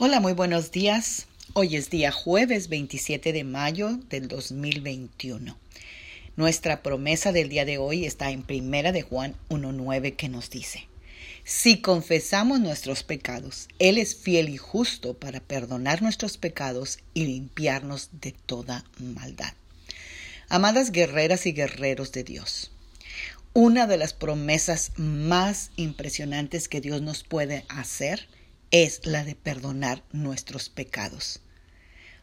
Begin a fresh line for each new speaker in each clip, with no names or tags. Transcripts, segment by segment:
Hola, muy buenos días. Hoy es día jueves 27 de mayo del 2021. Nuestra promesa del día de hoy está en Primera de Juan 1.9 que nos dice, Si confesamos nuestros pecados, Él es fiel y justo para perdonar nuestros pecados y limpiarnos de toda maldad. Amadas guerreras y guerreros de Dios, una de las promesas más impresionantes que Dios nos puede hacer es la de perdonar nuestros pecados,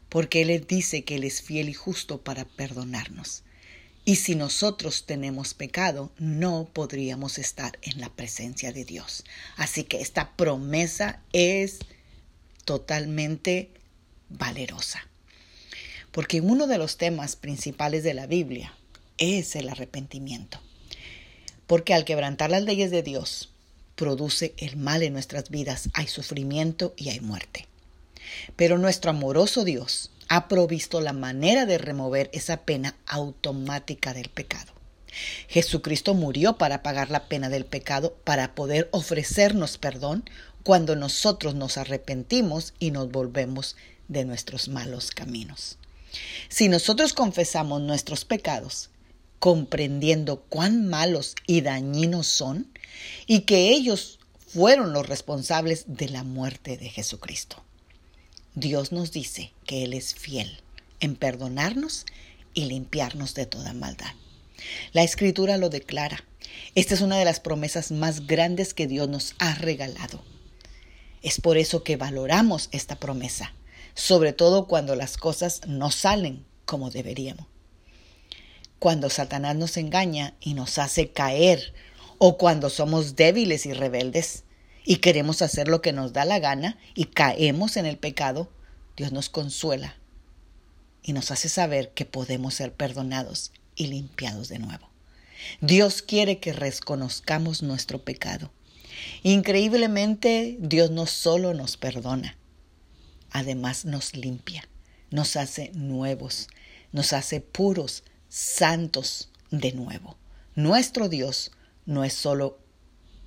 porque Él dice que Él es fiel y justo para perdonarnos. Y si nosotros tenemos pecado, no podríamos estar en la presencia de Dios. Así que esta promesa es totalmente valerosa. Porque uno de los temas principales de la Biblia es el arrepentimiento. Porque al quebrantar las leyes de Dios, produce el mal en nuestras vidas, hay sufrimiento y hay muerte. Pero nuestro amoroso Dios ha provisto la manera de remover esa pena automática del pecado. Jesucristo murió para pagar la pena del pecado, para poder ofrecernos perdón cuando nosotros nos arrepentimos y nos volvemos de nuestros malos caminos. Si nosotros confesamos nuestros pecados, comprendiendo cuán malos y dañinos son y que ellos fueron los responsables de la muerte de Jesucristo. Dios nos dice que Él es fiel en perdonarnos y limpiarnos de toda maldad. La escritura lo declara. Esta es una de las promesas más grandes que Dios nos ha regalado. Es por eso que valoramos esta promesa, sobre todo cuando las cosas no salen como deberíamos cuando Satanás nos engaña y nos hace caer, o cuando somos débiles y rebeldes y queremos hacer lo que nos da la gana y caemos en el pecado, Dios nos consuela y nos hace saber que podemos ser perdonados y limpiados de nuevo. Dios quiere que reconozcamos nuestro pecado. Increíblemente, Dios no solo nos perdona, además nos limpia, nos hace nuevos, nos hace puros, santos de nuevo. Nuestro Dios no es solo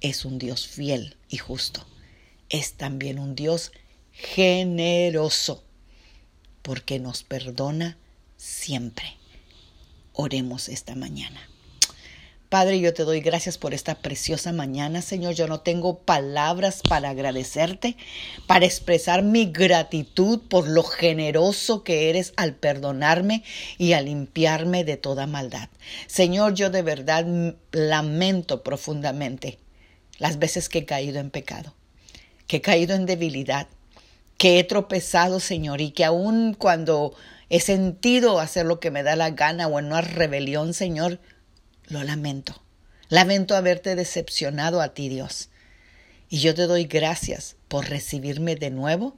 es un Dios fiel y justo, es también un Dios generoso, porque nos perdona siempre. Oremos esta mañana. Padre, yo te doy gracias por esta preciosa mañana, Señor. Yo no tengo palabras para agradecerte, para expresar mi gratitud por lo generoso que eres al perdonarme y al limpiarme de toda maldad. Señor, yo de verdad lamento profundamente las veces que he caído en pecado, que he caído en debilidad, que he tropezado, Señor, y que aun cuando he sentido hacer lo que me da la gana o en una rebelión, Señor, lo lamento. Lamento haberte decepcionado a ti, Dios. Y yo te doy gracias por recibirme de nuevo,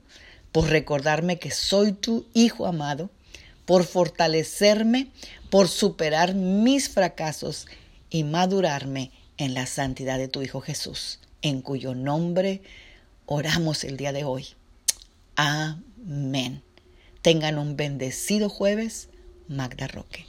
por recordarme que soy tu Hijo amado, por fortalecerme, por superar mis fracasos y madurarme en la santidad de tu Hijo Jesús, en cuyo nombre oramos el día de hoy. Amén. Tengan un bendecido jueves, Magda Roque.